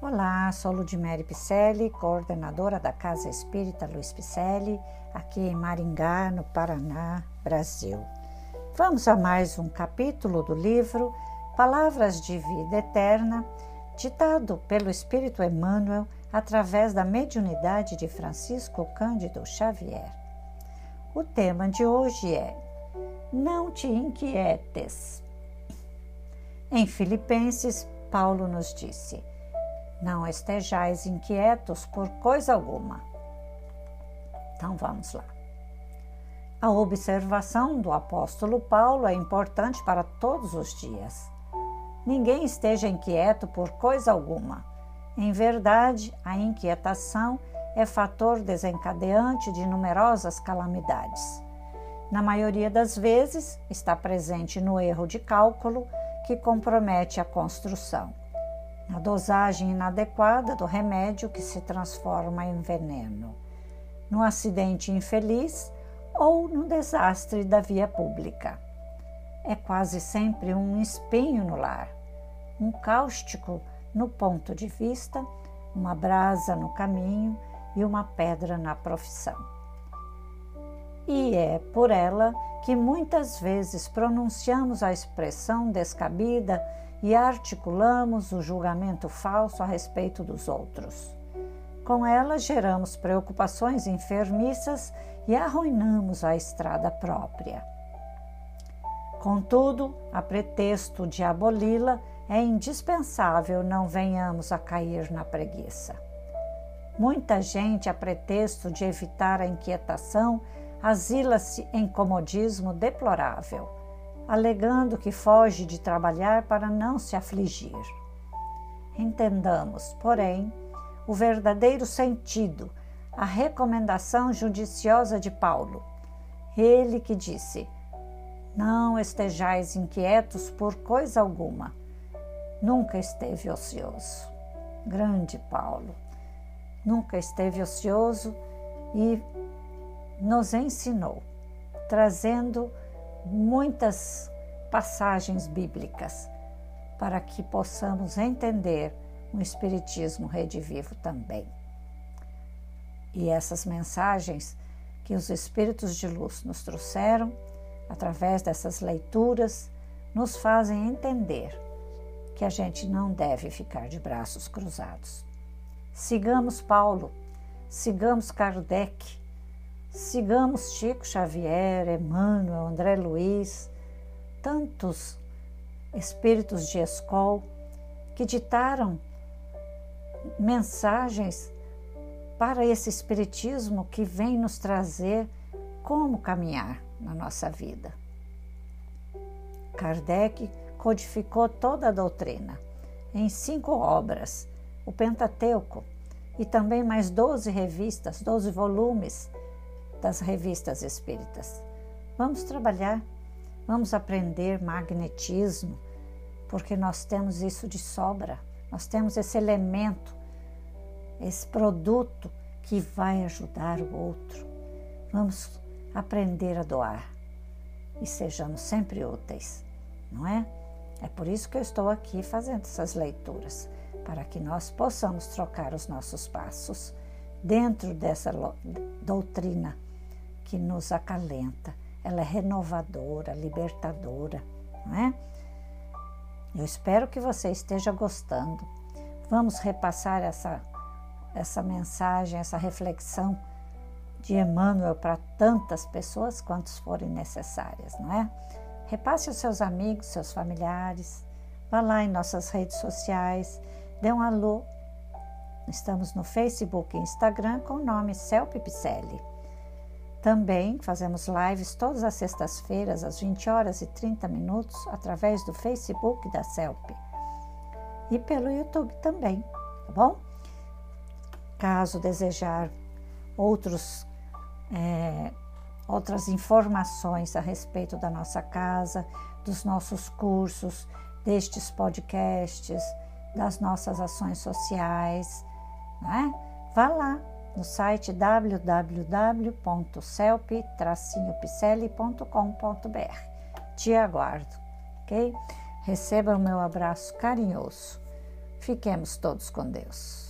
Olá, sou Ludmere Picelli, coordenadora da Casa Espírita Luiz Picelli, aqui em Maringá, no Paraná, Brasil. Vamos a mais um capítulo do livro Palavras de Vida Eterna, ditado pelo Espírito Emmanuel através da mediunidade de Francisco Cândido Xavier. O tema de hoje é Não te inquietes. Em Filipenses, Paulo nos disse: não estejais inquietos por coisa alguma. Então vamos lá. A observação do apóstolo Paulo é importante para todos os dias. Ninguém esteja inquieto por coisa alguma. Em verdade, a inquietação é fator desencadeante de numerosas calamidades. Na maioria das vezes, está presente no erro de cálculo que compromete a construção na dosagem inadequada do remédio que se transforma em veneno, no acidente infeliz ou no desastre da via pública. É quase sempre um espinho no lar, um cáustico no ponto de vista, uma brasa no caminho e uma pedra na profissão. E é por ela que muitas vezes pronunciamos a expressão descabida e articulamos o julgamento falso a respeito dos outros. Com ela, geramos preocupações enfermiças e arruinamos a estrada própria. Contudo, a pretexto de aboli-la, é indispensável não venhamos a cair na preguiça. Muita gente, a pretexto de evitar a inquietação, asila-se em comodismo deplorável alegando que foge de trabalhar para não se afligir. Entendamos, porém, o verdadeiro sentido, a recomendação judiciosa de Paulo. Ele que disse: Não estejais inquietos por coisa alguma. Nunca esteve ocioso. Grande Paulo. Nunca esteve ocioso e nos ensinou, trazendo muitas passagens bíblicas para que possamos entender um Espiritismo redivivo também. E essas mensagens que os Espíritos de Luz nos trouxeram, através dessas leituras, nos fazem entender que a gente não deve ficar de braços cruzados. Sigamos Paulo, sigamos Kardec, Sigamos Chico Xavier, Emmanuel, André Luiz, tantos espíritos de escola que ditaram mensagens para esse espiritismo que vem nos trazer como caminhar na nossa vida. Kardec codificou toda a doutrina em cinco obras, o Pentateuco, e também mais doze revistas, doze volumes das revistas espíritas. Vamos trabalhar, vamos aprender magnetismo, porque nós temos isso de sobra, nós temos esse elemento, esse produto que vai ajudar o outro. Vamos aprender a doar e sejamos sempre úteis, não é? É por isso que eu estou aqui fazendo essas leituras, para que nós possamos trocar os nossos passos dentro dessa doutrina que nos acalenta, ela é renovadora, libertadora, não é? Eu espero que você esteja gostando. Vamos repassar essa, essa mensagem, essa reflexão de Emmanuel para tantas pessoas quantas forem necessárias, não é? Repasse aos seus amigos, seus familiares, vá lá em nossas redes sociais, dê um alô. Estamos no Facebook e Instagram com o nome Celpe Picelli. Também fazemos lives todas as sextas-feiras, às 20 horas e 30 minutos, através do Facebook da CELP e pelo YouTube também, tá bom? Caso desejar outros, é, outras informações a respeito da nossa casa, dos nossos cursos, destes podcasts, das nossas ações sociais, né? vá lá no site www.celp-picelli.com.br. Te aguardo, ok? Receba o meu abraço carinhoso. Fiquemos todos com Deus.